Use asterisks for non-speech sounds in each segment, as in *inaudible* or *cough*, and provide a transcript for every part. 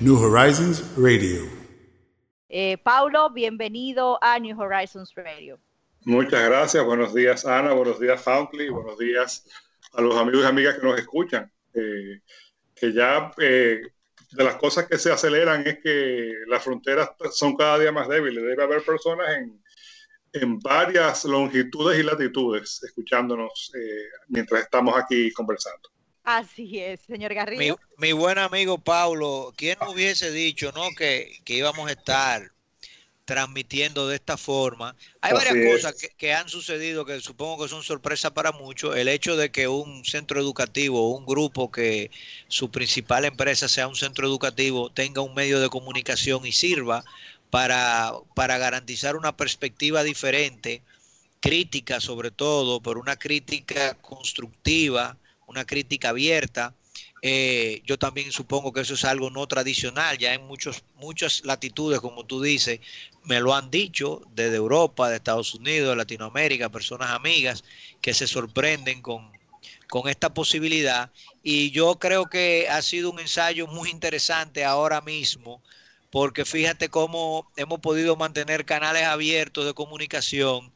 New Horizons Radio. Eh, Paulo, bienvenido a New Horizons Radio. Muchas gracias. Buenos días, Ana. Buenos días, Foundly. Buenos días a los amigos y amigas que nos escuchan. Eh, que ya eh, de las cosas que se aceleran es que las fronteras son cada día más débiles. Debe haber personas en, en varias longitudes y latitudes escuchándonos mientras estamos aquí conversando. Así es, señor Garrido. Mi, buen amigo Pablo, ¿quién hubiese dicho no que, íbamos a estar transmitiendo de esta forma? Hay varias cosas que, han sucedido que supongo que son sorpresas para muchos. El hecho de que un centro educativo, un grupo que su principal empresa sea un centro educativo, tenga un medio de comunicación y sirva para, para garantizar una perspectiva diferente, crítica sobre todo, pero una crítica constructiva una crítica abierta. Eh, yo también supongo que eso es algo no tradicional, ya en muchos, muchas latitudes, como tú dices, me lo han dicho desde Europa, de Estados Unidos, de Latinoamérica, personas amigas que se sorprenden con, con esta posibilidad. Y yo creo que ha sido un ensayo muy interesante ahora mismo, porque fíjate cómo hemos podido mantener canales abiertos de comunicación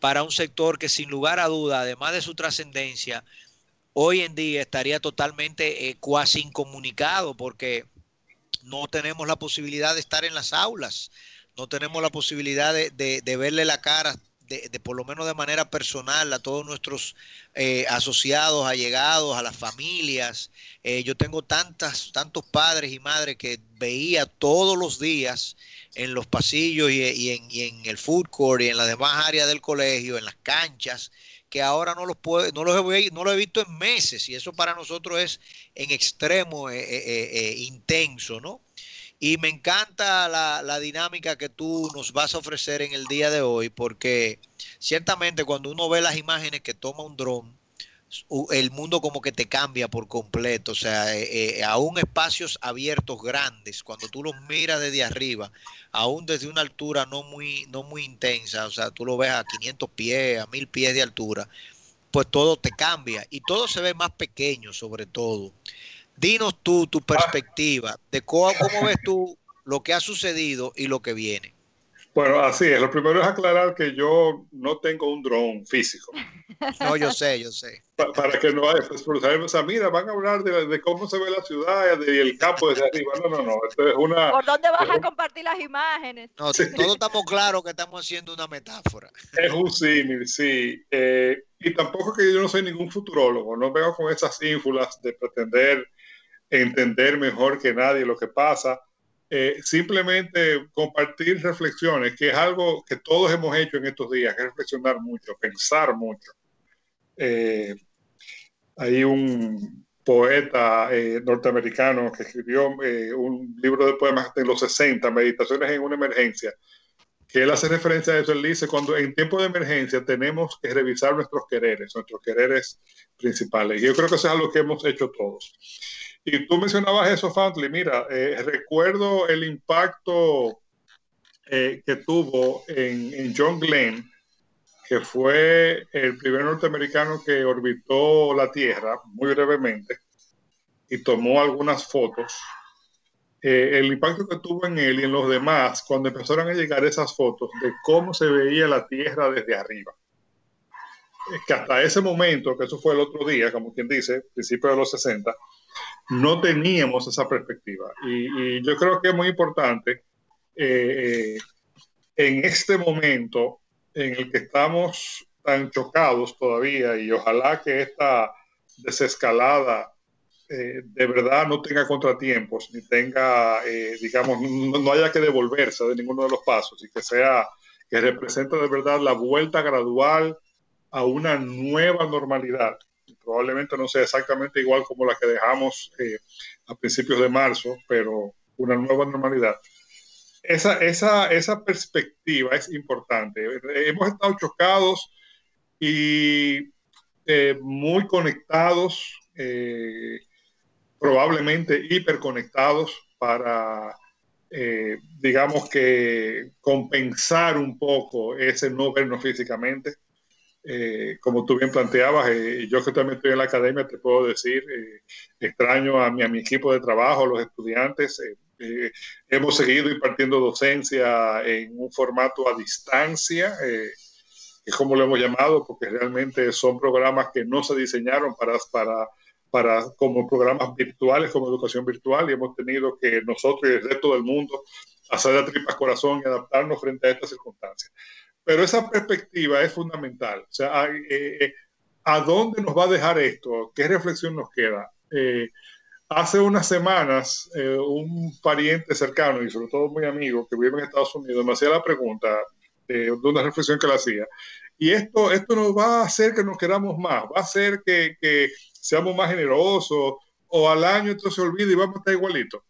para un sector que sin lugar a duda, además de su trascendencia, hoy en día estaría totalmente eh, cuasi incomunicado porque no tenemos la posibilidad de estar en las aulas, no tenemos la posibilidad de, verle la cara, de, por lo menos de manera personal, a todos nuestros eh, asociados, allegados, a las familias. Eh, yo tengo tantas, tantos padres y madres que veía todos los días en los pasillos y, en, y en el food court y en las demás áreas del colegio, en las canchas que ahora no los puedo, no los he, no lo he visto en meses y eso para nosotros es en extremo eh, eh, eh, intenso, ¿no? Y me encanta la, la, dinámica que tú nos vas a ofrecer en el día de hoy, porque ciertamente cuando uno ve las imágenes que toma un dron, el mundo como que te cambia por completo, o sea, eh, eh, aún espacios abiertos grandes, cuando tú los miras desde arriba, aún desde una altura no muy, no muy intensa, o sea, tú lo ves a 500 pies, a 1000 pies de altura, pues todo te cambia y todo se ve más pequeño sobre todo. Dinos tú tu perspectiva de cómo, cómo ves tú lo que ha sucedido y lo que viene. Bueno, así es. Lo primero es aclarar que yo no tengo un dron físico. No, yo sé, yo sé. para que no haya, pues, o sea, mira, van a hablar de, cómo se ve la ciudad y el campo desde arriba. No, no, no. Esto es una. ¿Por dónde vas a compartir las imágenes? No, todos estamos claros que estamos haciendo una metáfora. Es un símil, sí. Eh, y tampoco que yo no soy ningún futurólogo. No vengo con esas ínfulas de pretender entender mejor que nadie lo que pasa eh, simplemente compartir reflexiones, que es algo que todos hemos hecho en estos días, reflexionar mucho, pensar mucho. Eh, hay un poeta eh, norteamericano que escribió un libro de poemas de los 60, Meditaciones en una emergencia, que él hace referencia a eso. Él dice, cuando en tiempo de emergencia tenemos que revisar nuestros quereres, nuestros quereres principales. Y yo creo que eso es algo que hemos hecho todos. Y tú mencionabas eso, Fantley. Mira, eh, recuerdo el impacto eh, que tuvo en, John Glenn, que fue el primer norteamericano que orbitó la Tierra, muy brevemente, y tomó algunas fotos. Eh, el impacto que tuvo en él y en los demás cuando empezaron a llegar esas fotos de cómo se veía la Tierra desde arriba. que hasta ese momento, que eso fue el otro día, como quien dice, principio de los 60, no teníamos esa perspectiva. Y, yo creo que es muy importante eh, eh, en este momento en el que estamos tan chocados todavía y ojalá que esta desescalada eh, de verdad no tenga contratiempos ni tenga, digamos, no, no, haya que devolverse de ninguno de los pasos y que sea, que represente de verdad la vuelta gradual a una nueva normalidad probablemente no sea exactamente igual como la que dejamos eh, a principios de marzo, pero una nueva normalidad. Esa, esa, esa perspectiva es importante. Hemos estado chocados y eh, muy conectados, eh, probablemente hiperconectados para, eh, digamos que, compensar un poco ese no vernos físicamente. Como tú bien planteabas, yo que también estoy en la academia, te puedo decir, extraño a mi, a equipo de trabajo, los estudiantes. hemos seguido impartiendo docencia en un formato a distancia es como lo hemos llamado, porque realmente son programas que no se diseñaron para, como programas virtuales, como educación virtual, y hemos tenido que nosotros y el resto del mundo hacer la tripas corazón y adaptarnos frente a estas circunstancias. Pero esa perspectiva es fundamental. O sea, eh, eh, ¿a dónde nos va a dejar esto? ¿Qué reflexión nos queda? Eh, hace unas semanas, un pariente cercano y sobre todo muy amigo que vive en Estados Unidos me hacía la pregunta, de una reflexión que le hacía. Y esto, esto nos va a hacer que nos queramos más, va a hacer que, que seamos más generosos, o al año esto se olvida y vamos a estar igualitos.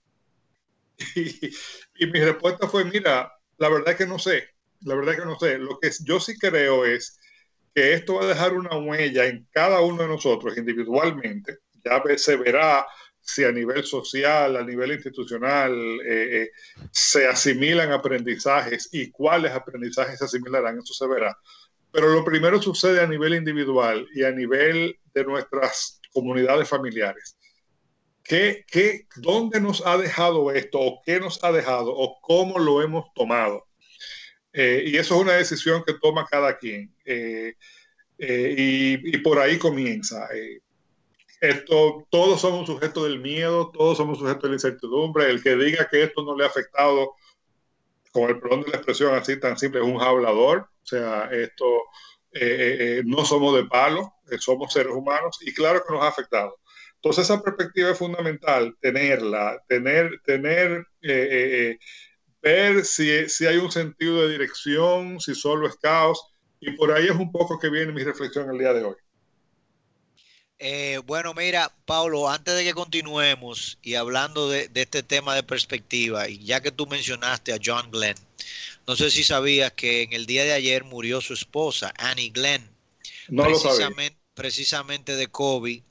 *laughs* Y, mi respuesta fue, mira, la verdad es que no sé, la verdad que no sé. Lo que yo sí creo es que esto va a dejar una huella en cada uno de nosotros individualmente. Ya se verá si a nivel social, a nivel institucional, eh, eh, se asimilan aprendizajes y cuáles aprendizajes se asimilarán, eso se verá. Pero lo primero sucede a nivel individual y a nivel de nuestras comunidades familiares. ¿Qué, qué, ¿Dónde nos ha dejado esto? ¿O qué nos ha dejado? ¿O cómo lo hemos tomado? Eh, y eso es una decisión que toma cada quien. y, y, por ahí comienza. Esto, todos somos sujetos del miedo, todos somos sujetos de la incertidumbre. El que diga que esto no le ha afectado, con el perdón de la expresión así tan simple, es un hablador. O sea, esto eh, eh, eh, no somos de palo, somos seres humanos y claro que nos ha afectado. Entonces esa perspectiva es fundamental, tenerla, tener, tener, ver si, si hay un sentido de dirección, si solo es caos. Y por ahí es un poco que viene mi reflexión el día de hoy. Eh, bueno, mira, Pablo, antes de que continuemos y hablando de, este tema de perspectiva, y ya que tú mencionaste a John Glenn, no sé si sabías que en el día de ayer murió su esposa, Annie Glenn, no precisamente, precisamente de COVID,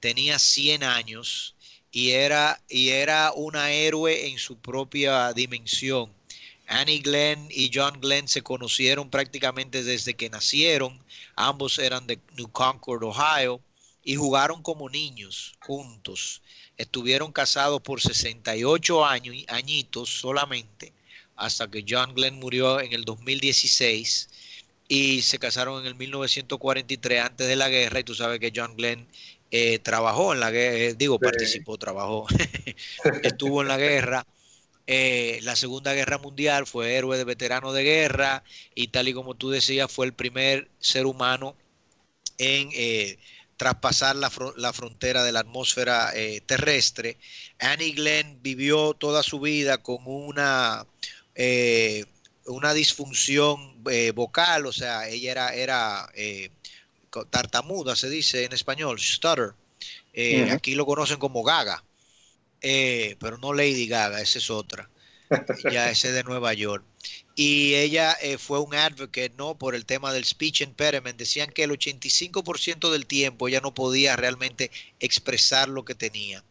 tenía 100 años y era, y era una héroe en su propia dimensión. Annie Glenn y John Glenn se conocieron prácticamente desde que nacieron. Ambos eran de New Concord, Ohio y jugaron como niños juntos. Estuvieron casados por 68 años, añitos solamente, hasta que John Glenn murió en el 2016 y se casaron en el 1943 antes de la guerra y tú sabes que John Glenn eh, trabajó en la guerra, eh, digo, participó, trabajó, *laughs* estuvo en la guerra. Eh, la Segunda Guerra Mundial fue héroe de veterano de guerra y tal y como tú decías fue el primer ser humano en traspasar la, la frontera de la atmósfera eh, terrestre. Annie Glenn vivió toda su vida con una, eh, una disfunción eh, vocal, o sea, ella era, era tartamuda, se dice en español, stutter. Aquí lo conocen como Gaga, pero no Lady Gaga, esa es otra. *laughs* ya ese de Nueva York. Y ella eh, fue un advocate no por el tema del speech impediment. Decían que el 85% del tiempo ella no podía realmente expresar lo que tenía.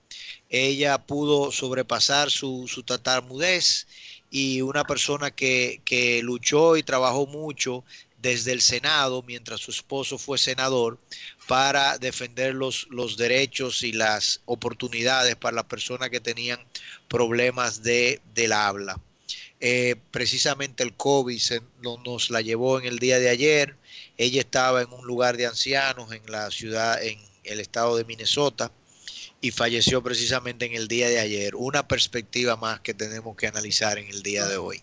Ella pudo sobrepasar su, su tatarmudez y una persona que, que luchó y trabajó mucho desde el Senado, mientras su esposo fue senador, para defender los, los derechos y las oportunidades para las personas que tenían problemas de, del habla. Eh, precisamente el COVID se, nos la llevó en el día de ayer. Ella estaba en un lugar de ancianos en la ciudad, en el estado de Minnesota, y falleció precisamente en el día de ayer. Una perspectiva más que tenemos que analizar en el día de hoy.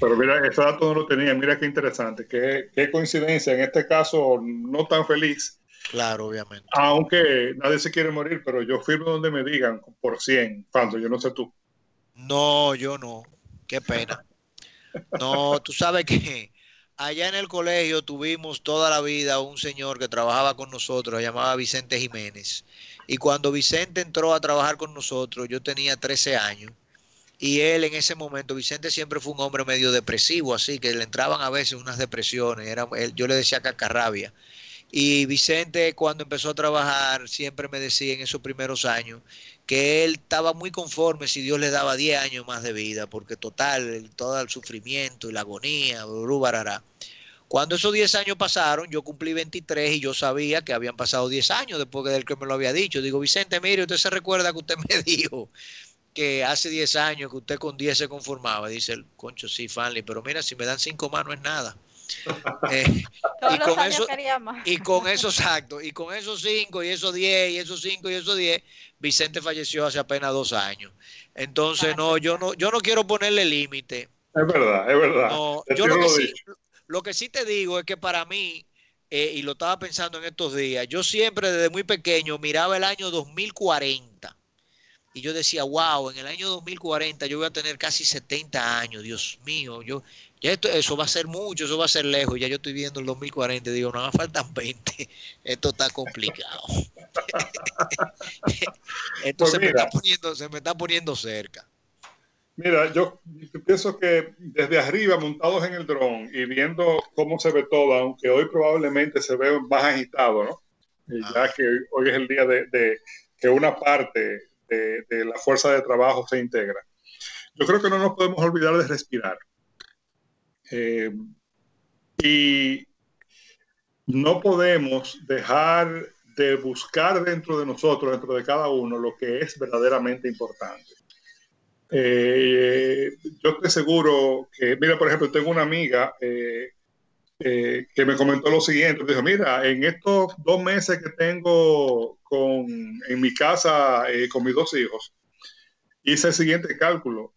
Pero mira, ese dato no lo tenía. Mira qué interesante. Qué, qué coincidencia. En este caso, no tan feliz. Claro, obviamente. Aunque nadie se quiere morir, pero yo firmo donde me digan por 100. Cuando yo no sé tú. No, yo no. Qué pena. No, tú sabes que allá en el colegio tuvimos toda la vida un señor que trabajaba con nosotros, se llamaba Vicente Jiménez. Y cuando Vicente entró a trabajar con nosotros, yo tenía 13 años. Y él en ese momento, Vicente siempre fue un hombre medio depresivo, así que le entraban a veces unas depresiones, era, yo le decía cacarrabia. Y Vicente cuando empezó a trabajar siempre me decía en esos primeros años que él estaba muy conforme si Dios le daba 10 años más de vida, porque total, todo el sufrimiento y la agonía, barará. Cuando esos 10 años pasaron, yo cumplí 23 y yo sabía que habían pasado 10 años después de él que me lo había dicho. Digo, Vicente, mire, usted se recuerda que usted *laughs* me dijo que hace 10 años que usted con 10 se conformaba. Dice el concho, sí, Fanley, pero mira, si me dan 5 más no es nada. *laughs* Eh, y, con eso, y con esos actos, y con esos 5 y esos 10 y esos 5 y esos 10, Vicente falleció hace apenas dos años. Entonces, no, yo no, yo no quiero ponerle límite. Es verdad, es verdad. yo lo que, sí, lo que, sí, te digo es que para mí, eh, y lo estaba pensando en estos días, yo siempre desde muy pequeño miraba el año 2040 y yo decía, wow, en el año 2040 yo voy a tener casi 70 años, Dios mío, yo, ya esto, eso va a ser mucho, eso va a ser lejos, ya yo estoy viendo el 2040 y digo, no, me faltan 20, *laughs* esto está complicado. *laughs* esto pues se, me está poniendo, se me está poniendo cerca. Mira, yo pienso que desde arriba, montados en el dron y viendo cómo se ve todo, aunque hoy probablemente se ve más agitado, ¿no? Ya ah. que hoy es el día de que una parte de, la fuerza de trabajo se integra. Yo creo que no nos podemos olvidar de respirar. Eh, y no podemos dejar de buscar dentro de nosotros, dentro de cada uno, lo que es verdaderamente importante. Eh, yo estoy seguro que, mira, por ejemplo, tengo una amiga eh, eh, que me comentó lo siguiente, dijo, mira, en estos dos meses que tengo con, en mi casa eh, con mis dos hijos, hice el siguiente cálculo.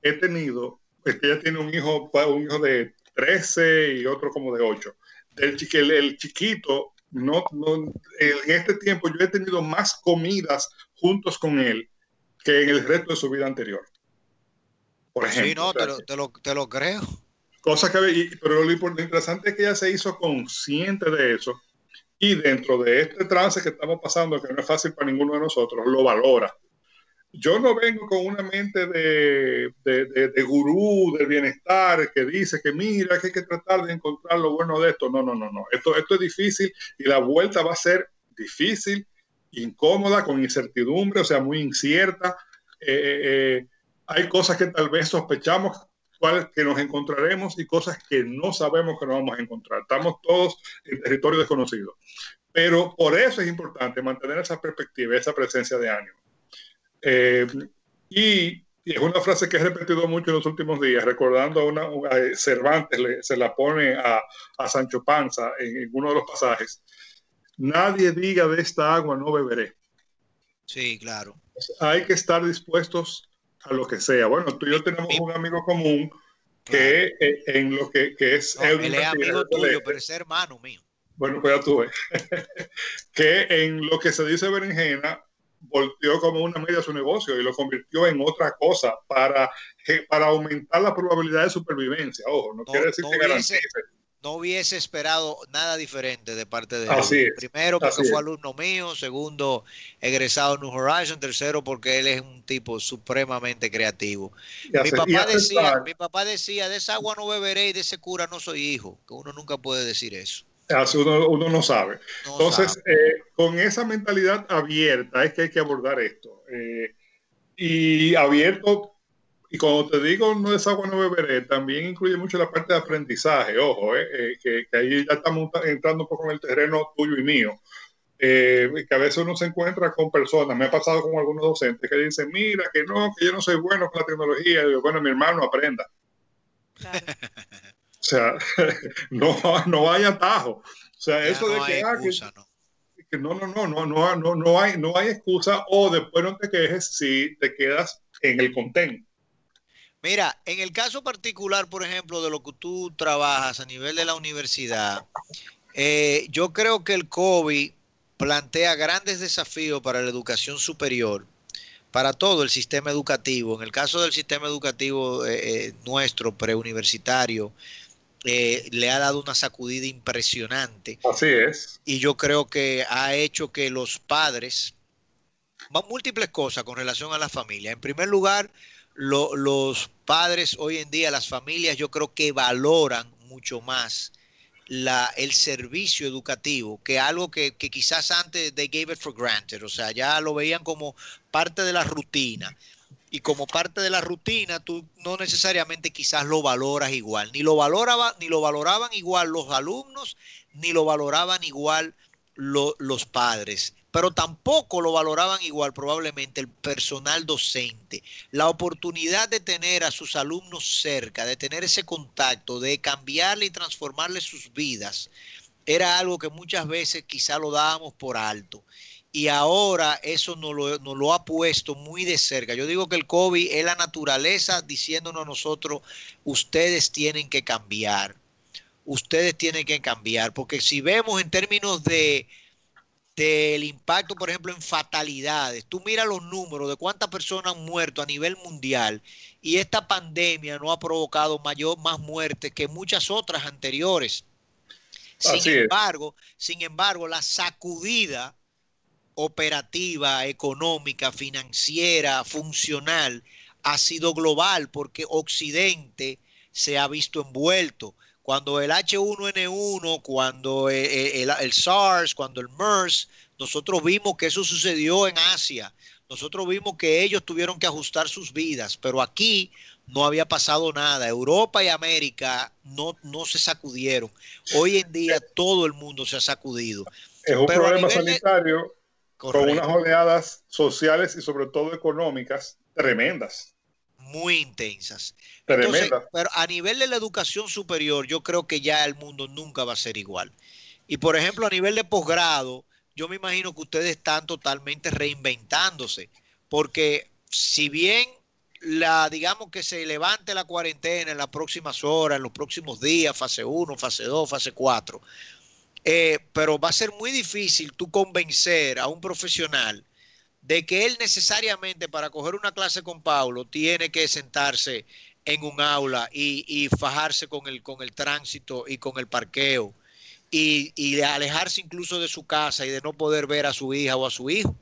He tenido, este ella tiene un hijo, un hijo de 13 y otro como de 8. El, el chiquito, no, no, en este tiempo yo he tenido más comidas juntos con él que en el resto de su vida anterior. Por ejemplo. Sí, no, te lo, te, lo, te lo creo. Cosa que, pero lo interesante es que ella se hizo consciente de eso y dentro de este trance que estamos pasando, que no es fácil para ninguno de nosotros, lo valora. Yo no vengo con una mente de, de, de, gurú del bienestar que dice que mira, que hay que tratar de encontrar lo bueno de esto. No, no, no, no. Esto, esto es difícil y la vuelta va a ser difícil, incómoda, con incertidumbre, o sea, muy incierta. Eh, eh, eh, hay cosas que tal vez sospechamos que nos encontraremos y cosas que no sabemos que nos vamos a encontrar. Estamos todos en territorio desconocido. Pero por eso es importante mantener esa perspectiva, esa presencia de ánimo. Eh, y, es una frase que he repetido mucho en los últimos días, recordando a una, Cervantes se la pone a, a Sancho Panza en, en, uno de los pasajes. Nadie diga de esta agua no beberé. Sí, claro. Hay que estar dispuestos a lo que sea. Bueno, tú y yo tenemos un amigo común que eh, en lo que, que es... él es amigo tuyo, pero es hermano mío. Bueno, pues ya tuve. *laughs* que en lo que se dice berenjena, volteó como una media su negocio y lo convirtió en otra cosa para, para aumentar la probabilidad de supervivencia. Ojo, no, quiere decir que garantice no hubiese esperado nada diferente de parte de él. Primero, porque fue alumno mío. Segundo, egresado en New Horizon. Tercero, porque él es un tipo supremamente creativo. Mi papá, decía, mi papá decía, de esa agua no beberé y de ese cura no soy hijo. Que uno nunca puede decir eso. Así uno, uno no sabe. Entonces, eh, con esa mentalidad abierta es que hay que abordar esto. Eh, y abierto y cuando te digo no es agua, no beberé, también incluye mucho la parte de aprendizaje, ojo, eh, eh, que, ahí ya estamos entrando un poco en el terreno tuyo y mío. Eh, que a veces uno se encuentra con personas, me ha pasado con algunos docentes que dicen, mira, que no, que yo no soy bueno con la tecnología. Y digo, bueno, mi hermano, aprenda. *laughs* o sea, *laughs* no, no hay atajo. O sea, eso de que, ah, que, no. no, no, no, no, no, no, hay, no hay excusa o después no te quejes si te quedas en el contento. Mira, en el caso particular, por ejemplo, de lo que tú trabajas a nivel de la universidad, eh, yo creo que el COVID plantea grandes desafíos para la educación superior, para todo el sistema educativo. En el caso del sistema educativo eh, eh, nuestro, preuniversitario, le ha dado una sacudida impresionante. Así es. Y yo creo que ha hecho que los padres, múltiples cosas con relación a la familia. En primer lugar, los padres hoy en día, las familias, yo creo que valoran mucho más la, el servicio educativo que algo que, que, quizás antes they gave it for granted, o sea, ya lo veían como parte de la rutina. Y como parte de la rutina, tú no necesariamente quizás lo valoras igual. Ni lo, valoraba, ni lo valoraban igual los alumnos, ni lo valoraban igual los padres pero tampoco lo valoraban igual probablemente el personal docente. La oportunidad de tener a sus alumnos cerca, de tener ese contacto, de cambiarle y transformarle sus vidas, era algo que muchas veces quizá lo dábamos por alto. Y ahora eso nos lo, nos lo ha puesto muy de cerca. Yo digo que el COVID es la naturaleza diciéndonos a nosotros, ustedes tienen que cambiar, ustedes tienen que cambiar, porque si vemos en términos de del impacto, por ejemplo, en fatalidades. Tú mira los números de cuántas personas han muerto a nivel mundial y esta pandemia no ha provocado mayor, más muertes que muchas otras anteriores. Sin embargo, sin embargo, la sacudida operativa, económica, financiera, funcional, ha sido global porque Occidente se ha visto envuelto cuando el H1N1, cuando eh, eh, el, SARS, cuando el MERS, nosotros vimos que eso sucedió en Asia. Nosotros vimos que ellos tuvieron que ajustar sus vidas, pero aquí no había pasado nada. Europa y América no, no se sacudieron. Hoy en día todo el mundo se ha sacudido. Es un problema sanitario con unas oleadas sociales y sobre todo económicas tremendas muy intensas. pero a nivel de la educación superior, yo creo que ya el mundo nunca va a ser igual. Y por ejemplo, a nivel de posgrado, yo me imagino que ustedes están totalmente reinventándose, porque si bien la, digamos que se levante la cuarentena en las próximas horas, en los próximos días, fase 1, fase 2, fase 4, eh, pero va a ser muy difícil tú convencer a un profesional de que él necesariamente para coger una clase con Paulo tiene que sentarse en un aula y, fajarse con el, con el tránsito y con el parqueo y, y alejarse incluso de su casa y de no poder ver a su hija o a su hijo.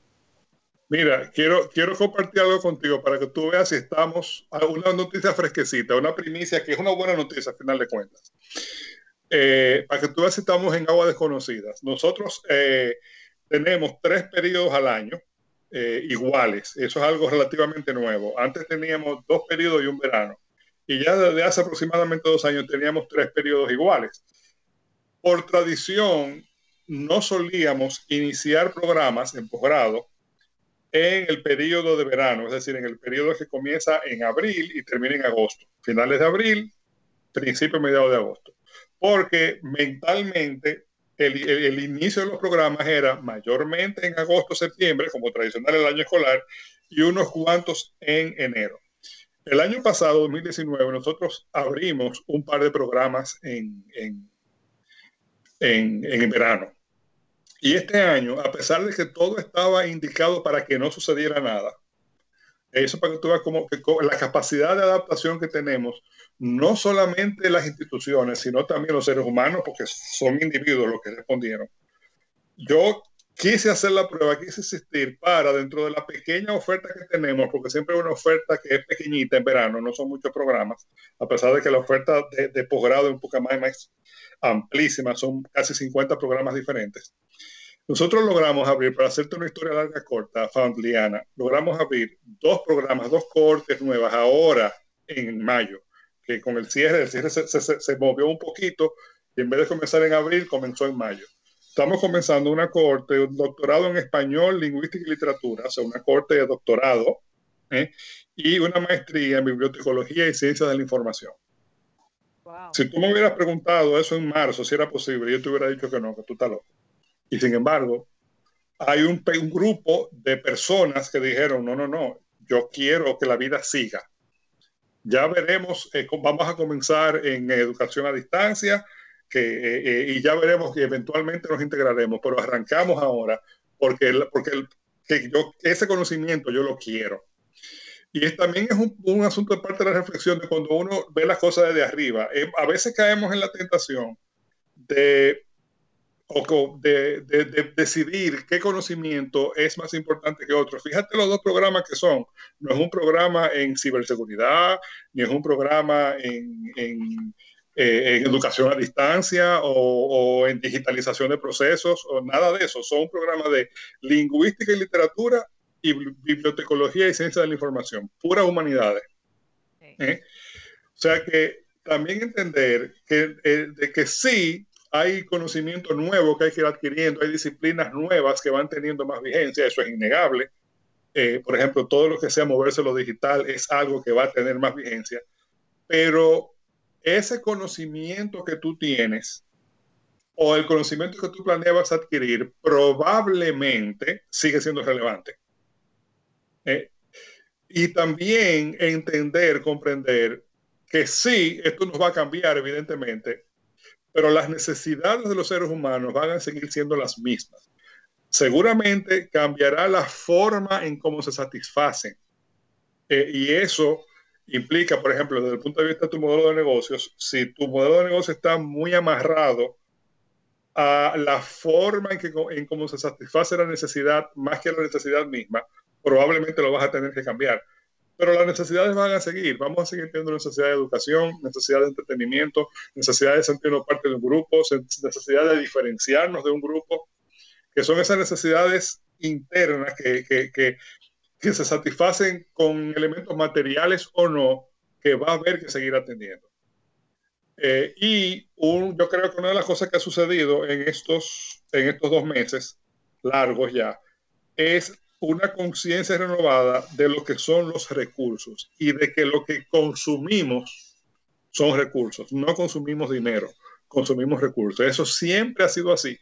Mira, quiero, quiero compartir algo contigo para que tú veas si estamos a una noticia fresquecita, una primicia que es una buena noticia al final de cuentas. Eh, para que tú veas si estamos en aguas desconocidas. Nosotros eh, tenemos tres periodos al año eh, iguales. Eso es algo relativamente nuevo. Antes teníamos dos periodos y un verano. Y ya desde hace aproximadamente dos años teníamos tres periodos iguales. Por tradición, no solíamos iniciar programas en posgrado en el periodo de verano, es decir, en el periodo que comienza en abril y termina en agosto. Finales de abril, principio, mediados de agosto. Porque mentalmente el, inicio de los programas era mayormente en agosto, septiembre, como tradicional el año escolar, y unos cuantos en enero. El año pasado, 2019, nosotros abrimos un par de programas en, en, en, verano. Y este año, a pesar de que todo estaba indicado para que no sucediera nada, eso para que tú veas como la capacidad de adaptación que tenemos no solamente las instituciones, sino también los seres humanos, porque son individuos los que respondieron. Yo quise hacer la prueba, quise asistir para dentro de la pequeña oferta que tenemos, porque siempre hay una oferta que es pequeñita en verano, no son muchos programas, a pesar de que la oferta de, posgrado es un poco más, más amplísima, son casi 50 programas diferentes. Nosotros logramos abrir, para hacerte una historia larga corta, Foundliana, logramos abrir dos programas, dos cortes nuevas ahora en mayo con el cierre, el cierre se, movió un poquito y en vez de comenzar en abril, comenzó en mayo. Estamos comenzando una corte, un doctorado en español, lingüística y literatura, o sea, una corte de doctorado ¿eh? y una maestría en bibliotecología y ciencias de la información. Si tú me hubieras preguntado eso en marzo, si era posible, yo te hubiera dicho que no, que tú estás loco. Y sin embargo, hay un, un grupo de personas que dijeron, no, no, no, yo quiero que la vida siga. Ya veremos, eh, vamos a comenzar en educación a distancia que, eh, eh, y ya veremos que eventualmente nos integraremos, pero arrancamos ahora porque, porque que yo, ese conocimiento yo lo quiero. Y es, también es un, un, asunto de parte de la reflexión de cuando uno ve las cosas desde arriba. a veces caemos en la tentación de o de, decidir qué conocimiento es más importante que otro. Fíjate los dos programas que son. No es un programa en ciberseguridad, ni es un programa en, en, eh, educación a distancia o, en digitalización de procesos o nada de eso. Son un programa de lingüística y literatura y bibliotecología y ciencia de la información, puras humanidades. ¿Eh? O sea que también entender que, eh, de que sí hay conocimiento nuevo que hay que ir adquiriendo, hay disciplinas nuevas que van teniendo más vigencia, eso es innegable. Eh, por ejemplo, todo lo que sea moverse lo digital es algo que va a tener más vigencia, pero ese conocimiento que tú tienes o el conocimiento que tú planeabas adquirir probablemente sigue siendo relevante. Eh, y también entender, comprender que sí, esto nos va a cambiar, evidentemente, pero las necesidades de los seres humanos van a seguir siendo las mismas. Seguramente cambiará la forma en cómo se satisfacen. Eh, y eso implica, por ejemplo, desde el punto de vista de tu modelo de negocios, si tu modelo de negocio está muy amarrado a la forma en, que, en cómo se satisface la necesidad más que la necesidad misma, probablemente lo vas a tener que cambiar pero las necesidades van a seguir. Vamos a seguir teniendo necesidad de educación, necesidad de entretenimiento, necesidad de sentirnos parte de un grupo, necesidad de diferenciarnos de un grupo, que son esas necesidades internas que, que, que, que se satisfacen con elementos materiales o no, que va a haber que seguir atendiendo. Eh, y un, yo creo que una de las cosas que ha sucedido en estos, en estos dos meses largos ya es una conciencia renovada de lo que son los recursos y de que lo que consumimos son recursos. No consumimos dinero, consumimos recursos. Eso siempre ha sido así.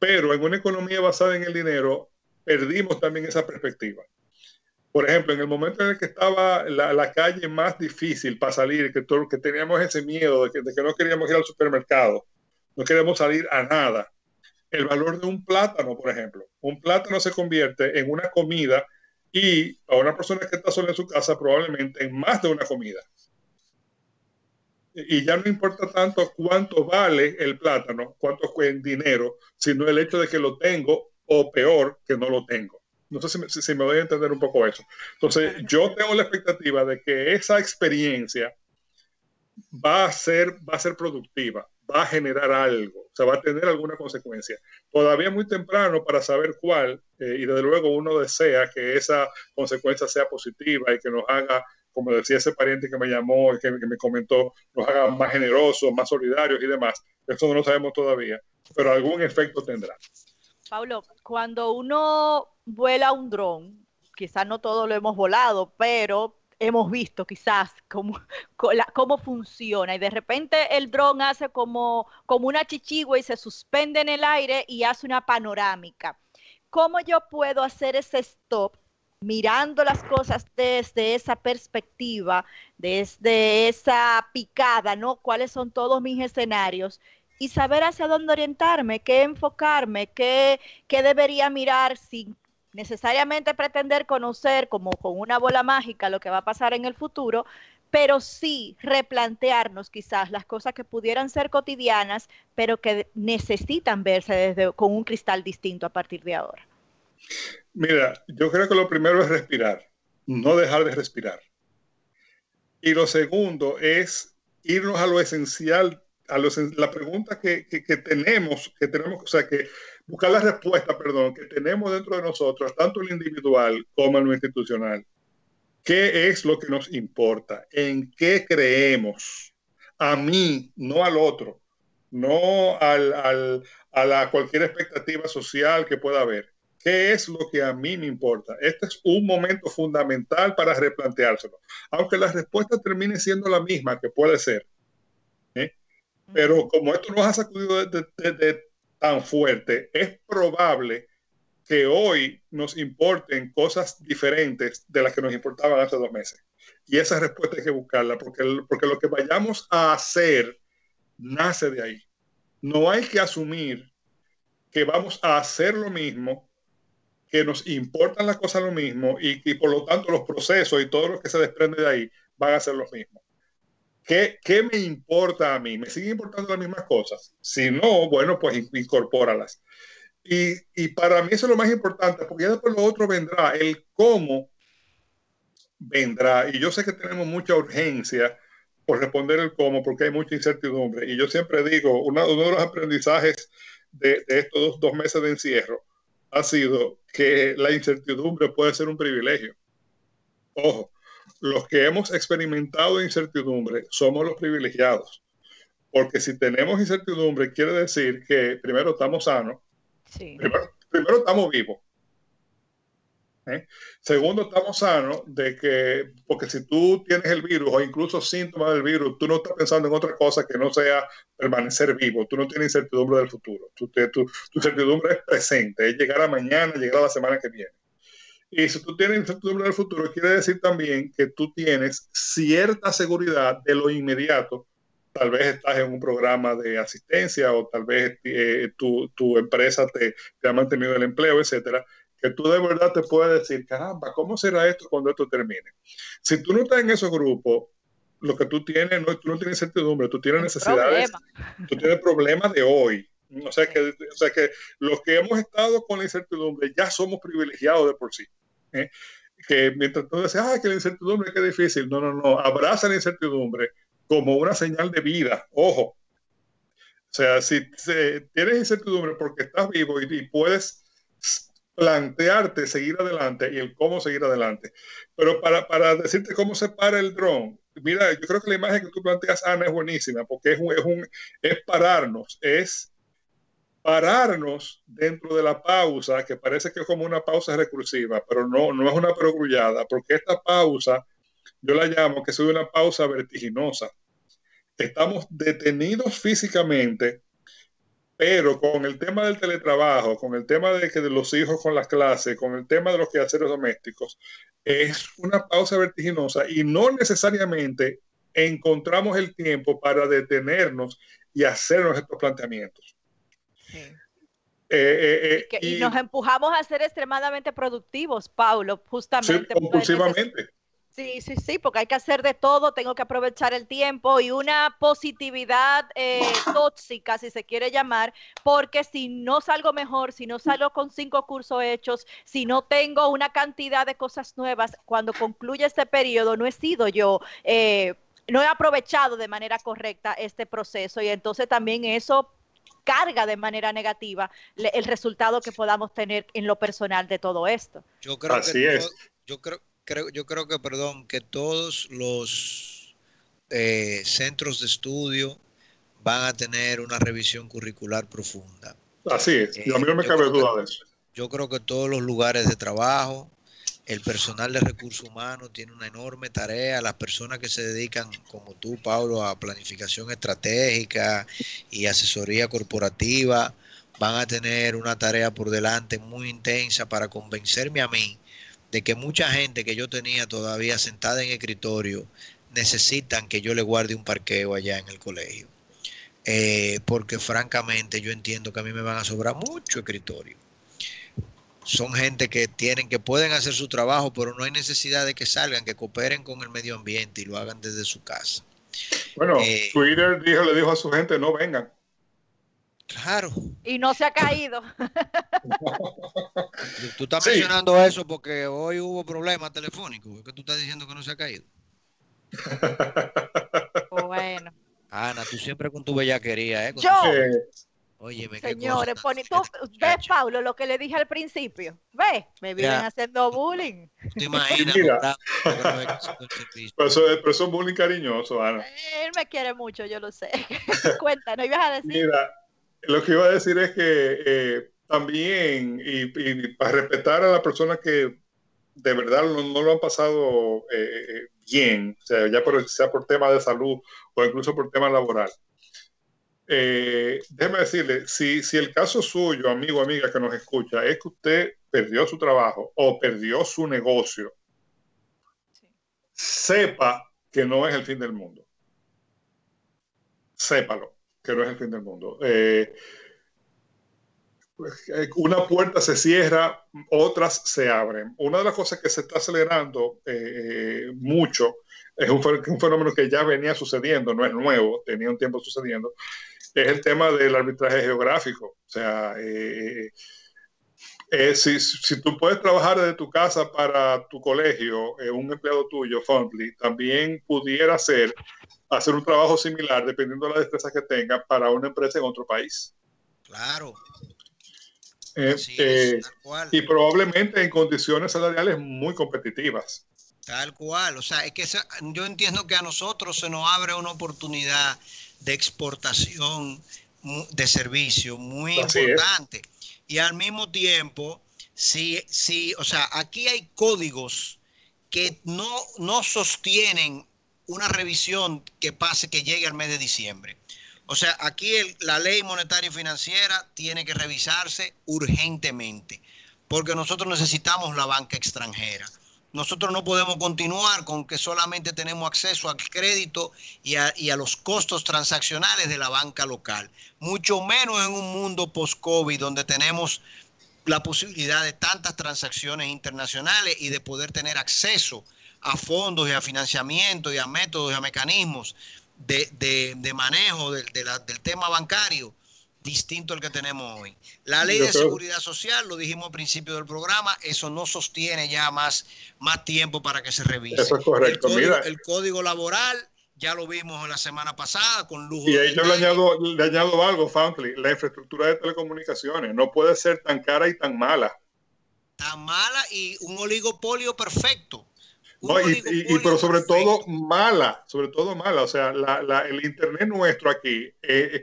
Pero en una economía basada en el dinero, perdimos también esa perspectiva. Por ejemplo, en el momento en el que estaba la, calle más difícil para salir, que, todo, que teníamos ese miedo de que, de que no queríamos ir al supermercado, no queríamos salir a nada, el valor de un plátano, por ejemplo. Un plátano se convierte en una comida y a una persona que está sola en su casa probablemente en más de una comida. Y ya no importa tanto cuánto vale el plátano, cuánto en dinero, sino el hecho de que lo tengo o peor, que no lo tengo. No sé si me, si me voy a entender un poco eso. Entonces, yo tengo la expectativa de que esa experiencia va a ser, va a ser productiva va a generar algo, o sea, va a tener alguna consecuencia. Todavía muy temprano para saber cuál, eh, y desde luego uno desea que esa consecuencia sea positiva y que nos haga, como decía ese pariente que me llamó, que, que me comentó, nos haga más generosos, más solidarios y demás. Eso no lo sabemos todavía, pero algún efecto tendrá. Pablo, cuando uno vuela un dron, quizás no todos lo hemos volado, pero hemos visto quizás cómo, *laughs* cómo funciona y de repente el dron hace como, como una chichigua y se suspende en el aire y hace una panorámica. ¿Cómo yo puedo hacer ese stop mirando las cosas desde esa perspectiva, desde esa picada, ¿no? ¿Cuáles son todos mis escenarios? Y saber hacia dónde orientarme, qué enfocarme, qué, qué debería mirar sin necesariamente pretender conocer como con una bola mágica lo que va a pasar en el futuro, pero sí replantearnos quizás las cosas que pudieran ser cotidianas, pero que necesitan verse desde, con un cristal distinto a partir de ahora. Mira, yo creo que lo primero es respirar, no dejar de respirar. Y lo segundo es irnos a lo esencial, a la pregunta que, que, que tenemos, que tenemos, o sea, que buscar la respuesta, perdón, que tenemos dentro de nosotros, tanto en lo individual como en lo institucional. ¿Qué es lo que nos importa? ¿En qué creemos? A mí, no al otro, no al, al, a la, cualquier expectativa social que pueda haber. ¿Qué es lo que a mí me importa? Este es un momento fundamental para replanteárselo. Aunque la respuesta termine siendo la misma, que puede ser. ¿eh? Pero como esto nos ha sacudido de, de, de, tan fuerte, es probable que hoy nos importen cosas diferentes de las que nos importaban hace dos meses. Y esa respuesta hay que buscarla, porque, porque lo que vayamos a hacer nace de ahí. No hay que asumir que vamos a hacer lo mismo, que nos importan las cosas lo mismo y, y por lo tanto los procesos y todo lo que se desprende de ahí van a ser los mismos. ¿Qué, ¿qué, me importa a mí? ¿Me siguen importando las mismas cosas? Si no, bueno, pues incorpóralas. Y, y para mí eso es lo más importante, porque ya después lo otro vendrá, el cómo vendrá. Y yo sé que tenemos mucha urgencia por responder el cómo, porque hay mucha incertidumbre. Y yo siempre digo, uno de los aprendizajes de, de estos dos, dos, meses de encierro ha sido que la incertidumbre puede ser un privilegio. Ojo, los que hemos experimentado incertidumbre somos los privilegiados. Porque si tenemos incertidumbre, quiere decir que primero estamos sanos, sí. primero, primero estamos vivos ¿eh? Segundo, estamos sanos de que, porque si tú tienes el virus o incluso síntomas del virus, tú no estás pensando en otra cosa que no sea permanecer vivo, tú no tienes incertidumbre del futuro, tu, tu, tu incertidumbre es presente, es llegar a mañana, llegar a la semana que viene. Y si tú tienes incertidumbre del futuro, quiere decir también que tú tienes cierta seguridad de lo inmediato. Tal vez estás en un programa de asistencia o tal vez eh, tu, tu, empresa te, te, ha mantenido el empleo, etcétera que tú de verdad te puedes decir, caramba, ¿cómo será esto cuando esto termine? Si tú no estás en esos grupos, lo que tú tienes, no, tú no tienes certidumbre, tú tienes necesidades, tú tienes problemas de hoy. O sea, que, o sea que los que hemos estado con la incertidumbre ya somos privilegiados de por sí. *laughs* Que mientras tú dices, ah, que la incertidumbre es difícil. No, no, no. Abraza la incertidumbre como una señal de vida. Ojo. O sea, si, tienes incertidumbre porque estás vivo y, y puedes plantearte seguir adelante y el cómo seguir adelante. Pero para, para decirte cómo se para el dron, mira, yo creo que la imagen que tú planteas, Ana, es buenísima, porque es, un, es, un, es pararnos, es pararnos dentro de la pausa, que parece que es como una pausa recursiva, pero no, no es una perogrullada, porque esta pausa, yo la llamo que es una pausa vertiginosa. Estamos detenidos físicamente pero con el tema del teletrabajo, con el tema de que de los hijos con las clases, con el tema de los quehaceres domésticos, es una pausa vertiginosa y no necesariamente encontramos el tiempo para detenernos y hacernos estos planteamientos. Sí. Eh, eh, eh, y, y, nos empujamos a ser extremadamente productivos, Paulo, justamente. Sí, compulsivamente. Sí, sí, sí, porque hay que hacer de todo, tengo que aprovechar el tiempo y una positividad eh, *laughs* tóxica, si se quiere llamar, porque si no salgo mejor, si no salgo con cinco cursos hechos, si no tengo una cantidad de cosas nuevas, cuando concluye este periodo, no he sido yo. Eh, no he aprovechado de manera correcta este proceso y entonces también eso carga de manera negativa el resultado que podamos tener en lo personal de todo esto. Yo creo Así que es. yo creo creo, yo creo que, perdón, que todos los eh, centros de estudio van a tener una revisión curricular profunda. Así es, y a mí no me cabe duda que, de eso. Yo creo que todos los lugares de trabajo, el personal de recursos humanos tiene una enorme tarea, las personas que se dedican, como tú, Pablo, a planificación estratégica y asesoría corporativa, van a tener una tarea por delante muy intensa para convencerme a mí de que mucha gente que yo tenía todavía sentada en escritorio necesitan que yo le guarde un parqueo allá en el colegio. Eh, porque francamente yo entiendo que a mí me van a sobrar mucho escritorio. Son gente que tienen, que pueden hacer su trabajo, pero no hay necesidad de que salgan, que cooperen con el medio ambiente y lo hagan desde su casa. Bueno, eh, Twitter dijo, le dijo a su gente, no vengan. Claro. Y no se ha caído. *laughs* tú estás sí. mencionando eso porque hoy hubo problemas telefónicos. ¿Es que tú estás diciendo que no se ha caído? *laughs* bueno. Ana, tú siempre con tu bellaquería, ¿eh? Con Yo. Tu... Señores, poni, tú, ves, Pablo, lo que le dije al principio. Ve, me vienen ya. haciendo bullying. ¿Te imaginas? Pero, eso, pero eso es bullying cariñoso, Ana. Él me quiere mucho, yo lo sé. *laughs* Cuéntanos, ibas a decir. Mira, lo que iba a decir es que eh, también, y, y, para respetar a las personas que de verdad no, no lo han pasado eh, eh, bien, o sea, ya por, sea por tema de salud o incluso por tema laboral. Eh, déjeme decirle, si, si el caso suyo, amigo amiga que nos escucha, es que usted perdió su trabajo o perdió su negocio, sepa que no es el fin del mundo. Sépalo que no es el fin del mundo. Eh, pues, eh, una puerta se cierra, otras se abren. Una de las cosas que se está acelerando eh, mucho es un, fenómeno que ya venía sucediendo, no es nuevo, tenía un tiempo sucediendo, es el tema del arbitraje geográfico. O sea, eh, eh, si, si, tú puedes trabajar desde tu casa para tu colegio, eh, un empleado tuyo, Fundly, también pudiera ser hacer un trabajo similar, dependiendo de la destreza que tenga, para una empresa en otro país. Claro. y probablemente en condiciones salariales muy competitivas. Tal cual, o sea, es que yo entiendo que a nosotros se nos abre una oportunidad de exportación de servicio muy importante. Y al mismo tiempo, si, si, o sea, aquí hay códigos que no, no sostienen una revisión que pase, que llegue al mes de diciembre. O sea, aquí la ley monetaria y financiera tiene que revisarse urgentemente, porque nosotros necesitamos la banca extranjera. Nosotros no podemos continuar con que solamente tenemos acceso al crédito y a, los costos transaccionales de la banca local, mucho menos en un mundo post-COVID donde tenemos la posibilidad de tantas transacciones internacionales y de poder tener acceso a fondos y a financiamiento y a métodos y a mecanismos de, manejo del tema bancario distinto al que tenemos hoy. La ley de seguridad social, lo dijimos al principio del programa, eso no sostiene ya más, más tiempo para que se revise. Eso es correcto. El código, el código laboral, ya lo vimos la semana pasada con lujo. Y ahí yo le añado, le añado algo, Fountley, la infraestructura de telecomunicaciones no puede ser tan cara y tan mala. Tan mala y un oligopolio perfecto. y, pero sobre todo mala, sobre todo mala. O sea, la, el Internet nuestro aquí eh,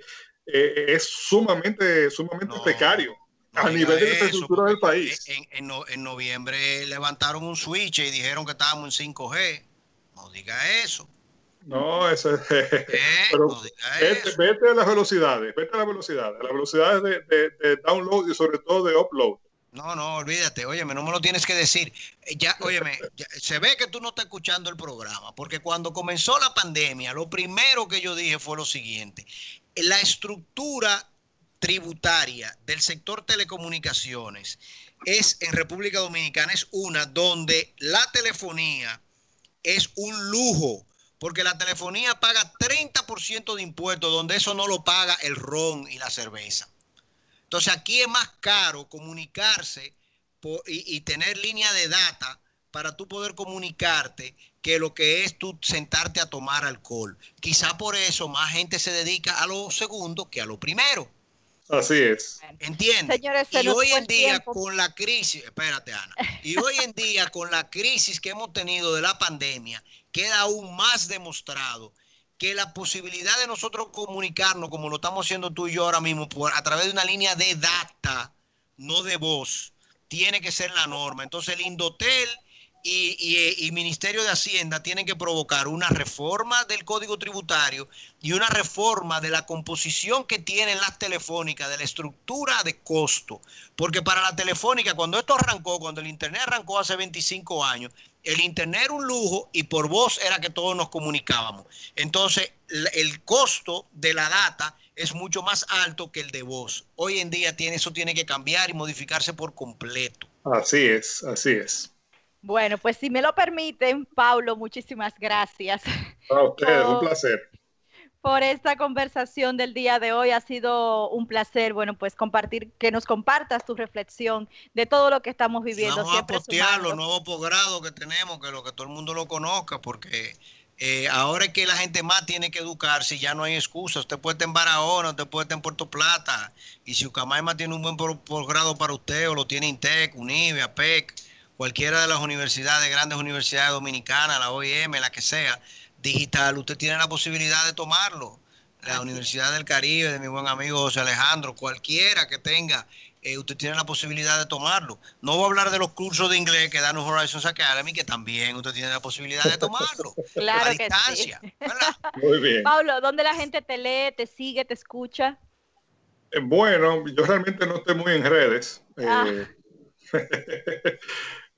eh, es sumamente, sumamente precario a nivel de la infraestructura del país. En, en, noviembre levantaron un switch y dijeron que estábamos en 5G. No diga eso. No, eso es. *laughs* Eh, pero vete, a las velocidades, vete a las velocidades, a las velocidades de, de, download y sobre todo de upload. No, no, olvídate, óyeme, no me lo tienes que decir. Eh, ya, óyeme, se ve que tú no estás escuchando el programa, porque cuando comenzó la pandemia, lo primero que yo dije fue lo siguiente, la estructura tributaria del sector telecomunicaciones es en República Dominicana es una donde la telefonía es un lujo, porque la telefonía paga 30% de impuestos, donde eso no lo paga el ron y la cerveza. Entonces aquí es más caro comunicarse y, y tener línea de data para tú poder comunicarte que lo que es tú sentarte a tomar alcohol. Quizá por eso más gente se dedica a lo segundo que a lo primero. Así es. ¿Entiendes? y hoy en día con la crisis, espérate Ana, y hoy en día con la crisis que hemos tenido de la pandemia, queda aún más demostrado que la posibilidad de nosotros comunicarnos como lo estamos haciendo tú y yo ahora mismo por, a través de una línea de data, no de voz, tiene que ser la norma. Entonces el Indotel y, Ministerio de Hacienda tienen que provocar una reforma del Código Tributario y una reforma de la composición que tienen las telefónicas, de la estructura de costo. Porque para la telefónica, cuando esto arrancó, cuando el Internet arrancó hace 25 años, el Internet era un lujo y por voz era que todos nos comunicábamos. Entonces, el costo de la data es mucho más alto que el de voz. Hoy en día tiene, eso tiene que cambiar y modificarse por completo. Así es, así es. Bueno, pues si me lo permiten, Pablo, muchísimas gracias. A ustedes, un placer. Por esta conversación del día de hoy ha sido un placer, bueno, pues compartir, que nos compartas tu reflexión de todo lo que estamos viviendo. Vamos a postear los nuevos posgrados que tenemos, que lo que todo el mundo lo conozca, porque eh, ahora es que la gente más tiene que educarse y ya no hay excusa. Usted puede estar en Barahona, usted puede estar en Puerto Plata, y si Ucamaima tiene un buen posgrado para usted, o lo tiene INTEC, UNIVE, APEC, cualquiera de las universidades, grandes universidades dominicanas, la OIM, la que sea, digital, usted tiene la posibilidad de tomarlo. La Universidad del Caribe, de mi buen amigo José Alejandro, cualquiera que tenga, eh, usted tiene la posibilidad de tomarlo. No voy a hablar de los cursos de inglés que dan los Horizons Academy, que también usted tiene la posibilidad de tomarlo. *laughs* claro a distancia. Muy bien. Pablo, ¿dónde la gente te lee, te sigue, te escucha? Eh, bueno, yo realmente no estoy muy en redes. Ah. Eh, *laughs*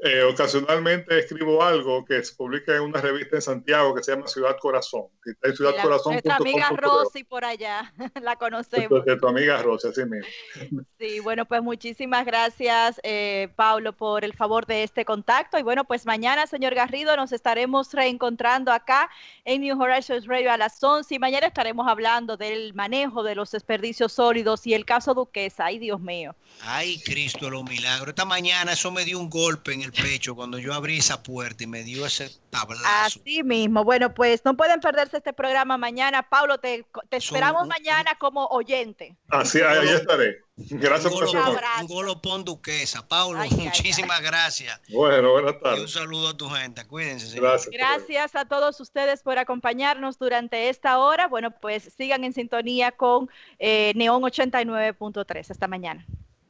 eh, ocasionalmente escribo algo que se publica en una revista en Santiago que se llama Ciudad Corazón. Que está en Ciudad Corazón. Nuestra amiga Rosy por allá, *laughs* la conocemos. De, tu amiga Rosy, así mismo. Sí, bueno, pues muchísimas gracias, eh, Pablo, por el favor de este contacto. Y bueno, pues mañana, señor Garrido, nos estaremos reencontrando acá en New Horizons Radio a las 11 y mañana estaremos hablando del manejo de los desperdicios sólidos y el caso Duquesa. Ay, Dios mío. Ay, Cristo, lo milagro. Esta mañana eso me dio un golpe en el pecho cuando yo abrí esa puerta y me dio ese tablazo. Así mismo. Bueno, pues no pueden perderse este programa mañana. Pablo, te, esperamos mañana como oyente. Así, ahí estaré. Gracias por su Un golopón duquesa. Pablo, muchísimas gracias. Bueno, buenas tardes. Y un saludo a tu gente. Cuídense. Gracias. Gracias a todos ustedes por acompañarnos durante esta hora. Bueno, pues sigan en sintonía con eh, Neon 89.3. Hasta mañana.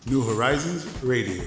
New Horizons Radio.